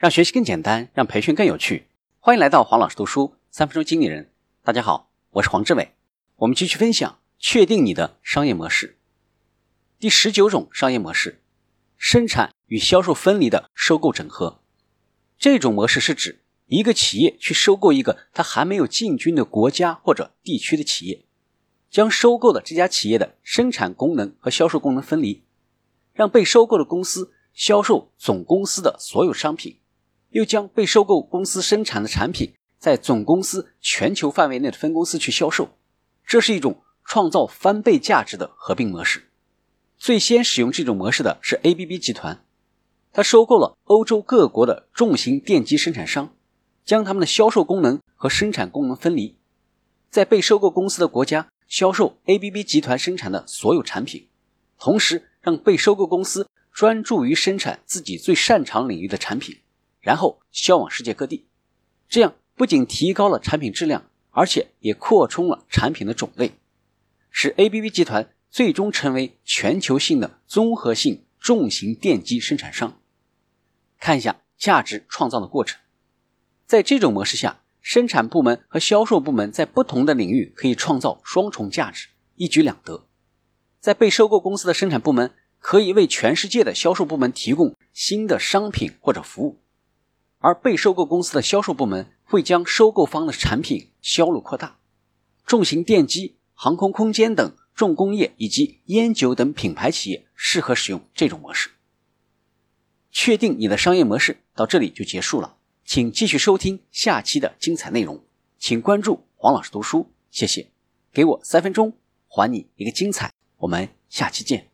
让学习更简单，让培训更有趣。欢迎来到黄老师读书三分钟经理人。大家好，我是黄志伟。我们继续分享，确定你的商业模式。第十九种商业模式：生产与销售分离的收购整合。这种模式是指一个企业去收购一个它还没有进军的国家或者地区的企业，将收购的这家企业的生产功能和销售功能分离，让被收购的公司销售总公司的所有商品。又将被收购公司生产的产品在总公司全球范围内的分公司去销售，这是一种创造翻倍价值的合并模式。最先使用这种模式的是 ABB 集团，它收购了欧洲各国的重型电机生产商，将他们的销售功能和生产功能分离，在被收购公司的国家销售 ABB 集团生产的所有产品，同时让被收购公司专注于生产自己最擅长领域的产品。然后销往世界各地，这样不仅提高了产品质量，而且也扩充了产品的种类，使 ABB 集团最终成为全球性的综合性重型电机生产商。看一下价值创造的过程，在这种模式下，生产部门和销售部门在不同的领域可以创造双重价值，一举两得。在被收购公司的生产部门可以为全世界的销售部门提供新的商品或者服务。而被收购公司的销售部门会将收购方的产品销路扩大，重型电机、航空空间等重工业以及烟酒等品牌企业适合使用这种模式。确定你的商业模式到这里就结束了，请继续收听下期的精彩内容，请关注黄老师读书，谢谢。给我三分钟，还你一个精彩，我们下期见。